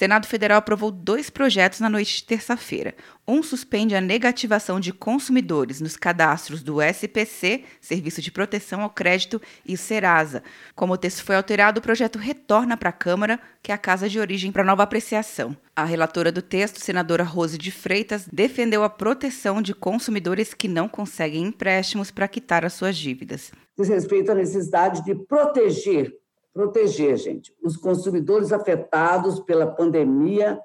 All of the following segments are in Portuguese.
Senado Federal aprovou dois projetos na noite de terça-feira. Um suspende a negativação de consumidores nos cadastros do SPC, Serviço de Proteção ao Crédito, e Serasa. Como o texto foi alterado, o projeto retorna para a Câmara, que é a casa de origem para nova apreciação. A relatora do texto, senadora Rose de Freitas, defendeu a proteção de consumidores que não conseguem empréstimos para quitar as suas dívidas. Diz respeito à necessidade de proteger proteger, gente, os consumidores afetados pela pandemia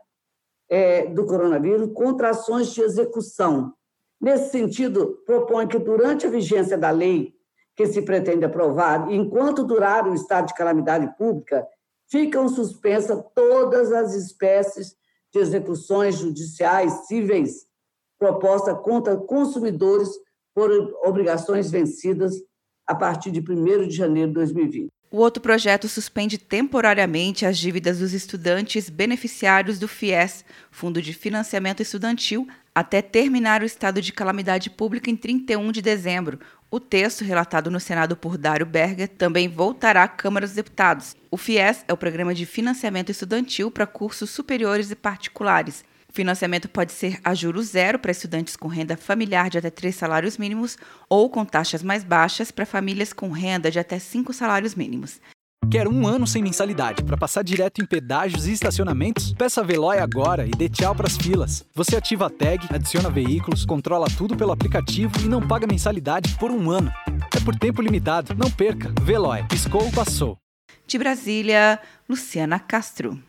é, do coronavírus contra ações de execução. Nesse sentido, propõe que, durante a vigência da lei que se pretende aprovar, enquanto durar o estado de calamidade pública, ficam suspensas todas as espécies de execuções judiciais cíveis propostas contra consumidores por obrigações vencidas a partir de 1 de janeiro de 2020. O outro projeto suspende temporariamente as dívidas dos estudantes beneficiários do FIES, Fundo de Financiamento Estudantil, até terminar o estado de calamidade pública em 31 de dezembro. O texto, relatado no Senado por Dário Berger, também voltará à Câmara dos Deputados. O FIES é o programa de financiamento estudantil para cursos superiores e particulares financiamento pode ser a juros zero para estudantes com renda familiar de até três salários mínimos ou com taxas mais baixas para famílias com renda de até cinco salários mínimos. Quer um ano sem mensalidade para passar direto em pedágios e estacionamentos? Peça a Veloy agora e dê tchau para as filas. Você ativa a tag, adiciona veículos, controla tudo pelo aplicativo e não paga mensalidade por um ano. É por tempo limitado. Não perca. Veloy. Piscou, passou. De Brasília, Luciana Castro.